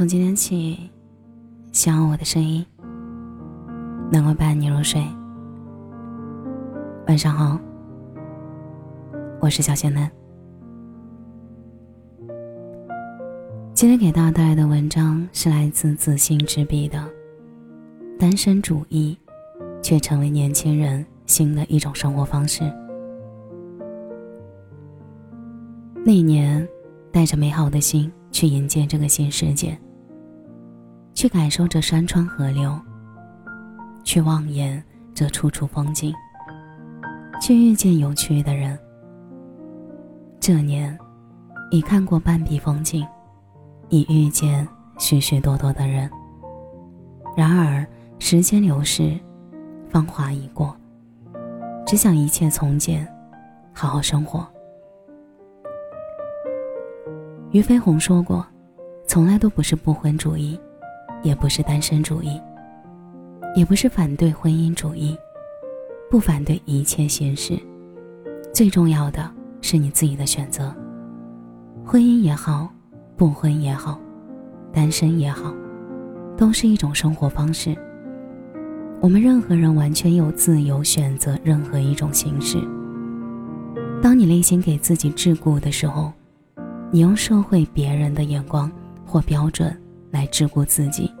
从今天起，希望我的声音能够伴你入睡。晚上好，我是小仙男。今天给大家带来的文章是来自自信之笔的《单身主义》，却成为年轻人新的一种生活方式。那年，带着美好的心。去迎接这个新世界，去感受这山川河流，去望眼这处处风景，去遇见有趣的人。这年，已看过半壁风景，已遇见许许多多的人。然而，时间流逝，芳华已过，只想一切从简，好好生活。俞飞鸿说过：“从来都不是不婚主义，也不是单身主义，也不是反对婚姻主义，不反对一切形式。最重要的是你自己的选择。婚姻也好，不婚也好，单身也好，都是一种生活方式。我们任何人完全有自由选择任何一种形式。当你内心给自己桎梏的时候。”你用社会别人的眼光或标准来桎梏自己，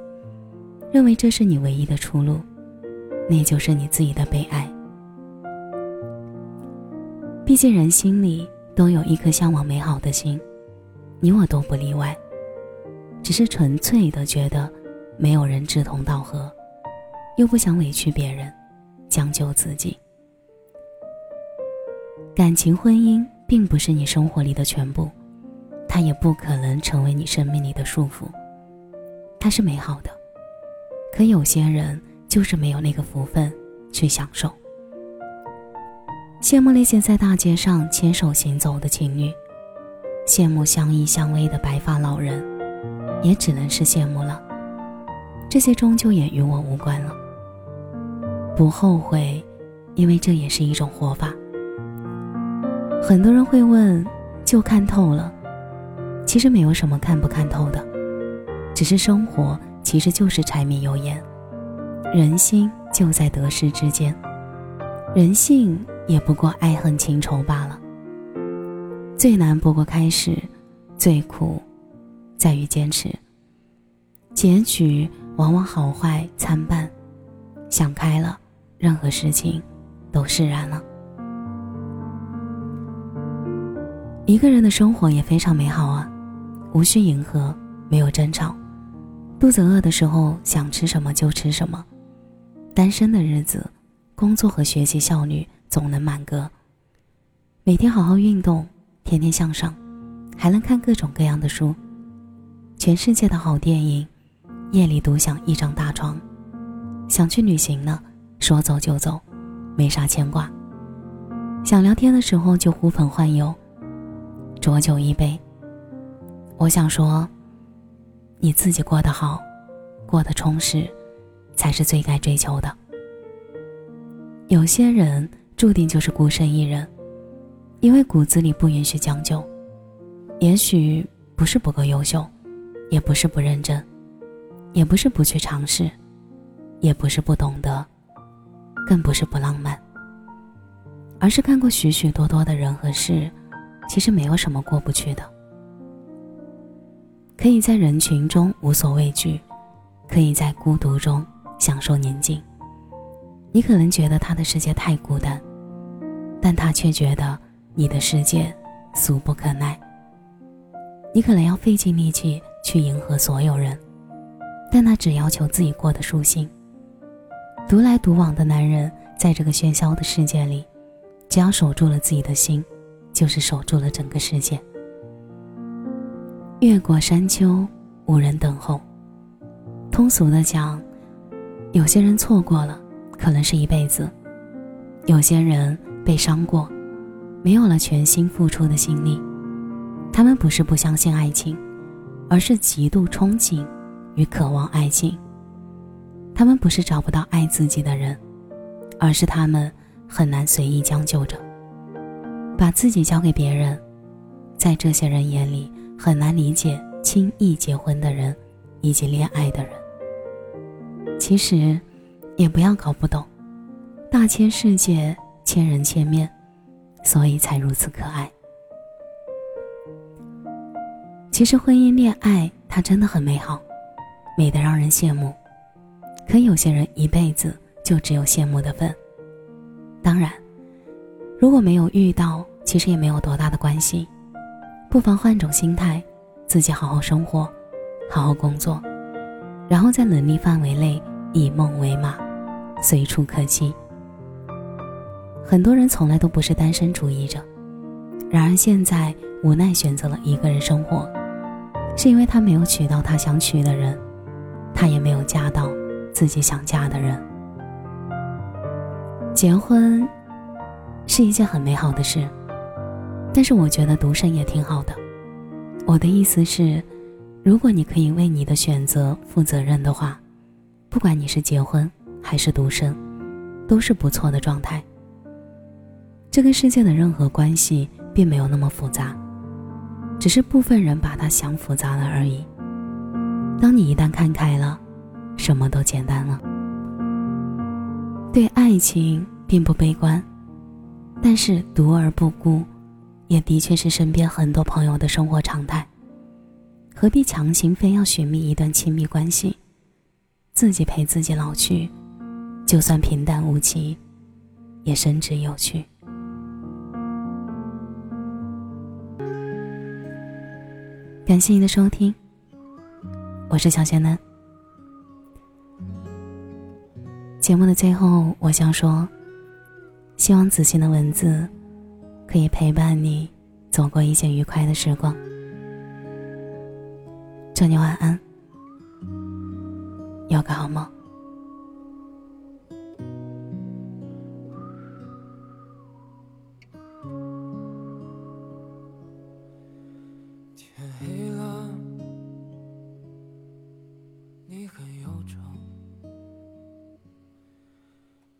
认为这是你唯一的出路，那就是你自己的悲哀。毕竟人心里都有一颗向往美好的心，你我都不例外。只是纯粹的觉得没有人志同道合，又不想委屈别人，将就自己。感情婚姻并不是你生活里的全部。它也不可能成为你生命里的束缚。它是美好的，可有些人就是没有那个福分去享受。羡慕那些在大街上牵手行走的情侣，羡慕相依相偎的白发老人，也只能是羡慕了。这些终究也与我无关了。不后悔，因为这也是一种活法。很多人会问：就看透了？其实没有什么看不看透的，只是生活其实就是柴米油盐，人心就在得失之间，人性也不过爱恨情仇罢了。最难不过开始，最苦在于坚持。结局往往好坏参半，想开了，任何事情都释然了。一个人的生活也非常美好啊。无需迎合，没有争吵，肚子饿的时候想吃什么就吃什么。单身的日子，工作和学习效率总能满格。每天好好运动，天天向上，还能看各种各样的书。全世界的好电影，夜里独享一张大床。想去旅行了，说走就走，没啥牵挂。想聊天的时候就呼朋唤友，浊酒一杯。我想说，你自己过得好，过得充实，才是最该追求的。有些人注定就是孤身一人，因为骨子里不允许将就。也许不是不够优秀，也不是不认真，也不是不去尝试，也不是不懂得，更不是不浪漫，而是看过许许多多的人和事，其实没有什么过不去的。可以在人群中无所畏惧，可以在孤独中享受宁静。你可能觉得他的世界太孤单，但他却觉得你的世界俗不可耐。你可能要费尽力气去迎合所有人，但他只要求自己过得舒心。独来独往的男人，在这个喧嚣的世界里，只要守住了自己的心，就是守住了整个世界。越过山丘，无人等候。通俗的讲，有些人错过了，可能是一辈子；有些人被伤过，没有了全心付出的心力。他们不是不相信爱情，而是极度憧憬与渴望爱情。他们不是找不到爱自己的人，而是他们很难随意将就着，把自己交给别人。在这些人眼里。很难理解轻易结婚的人以及恋爱的人。其实，也不要搞不懂，大千世界，千人千面，所以才如此可爱。其实，婚姻恋爱它真的很美好，美得让人羡慕。可有些人一辈子就只有羡慕的份。当然，如果没有遇到，其实也没有多大的关系。不妨换种心态，自己好好生活，好好工作，然后在能力范围内以梦为马，随处可栖。很多人从来都不是单身主义者，然而现在无奈选择了一个人生活，是因为他没有娶到他想娶的人，他也没有嫁到自己想嫁的人。结婚是一件很美好的事。但是我觉得独身也挺好的。我的意思是，如果你可以为你的选择负责任的话，不管你是结婚还是独身，都是不错的状态。这个世界的任何关系并没有那么复杂，只是部分人把它想复杂了而已。当你一旦看开了，什么都简单了。对爱情并不悲观，但是独而不孤。也的确是身边很多朋友的生活常态，何必强行非要寻觅一段亲密关系？自己陪自己老去，就算平淡无奇，也深知有趣。感谢您的收听，我是小仙嫩。节目的最后，我想说，希望子欣的文字。可以陪伴你走过一些愉快的时光。祝你晚安，有个好梦。天黑了，你很忧愁。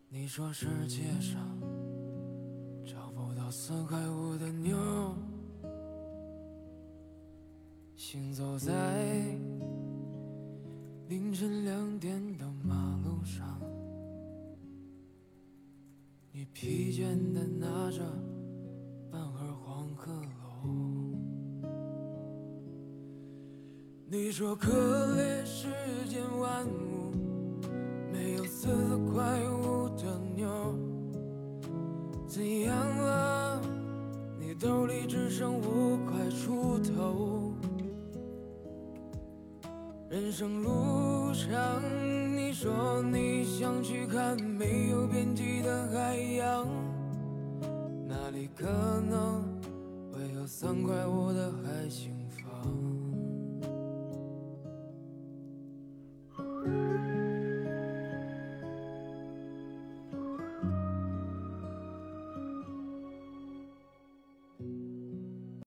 你说世界上。三块五的妞，行走在凌晨两点的马路上，你疲倦的拿着半盒黄鹤楼。你说可怜世间万物，没有四块五的妞，怎样？只剩五块出头，人生路上，你说你想去看没有边际的海洋，那里可能会有三块五的。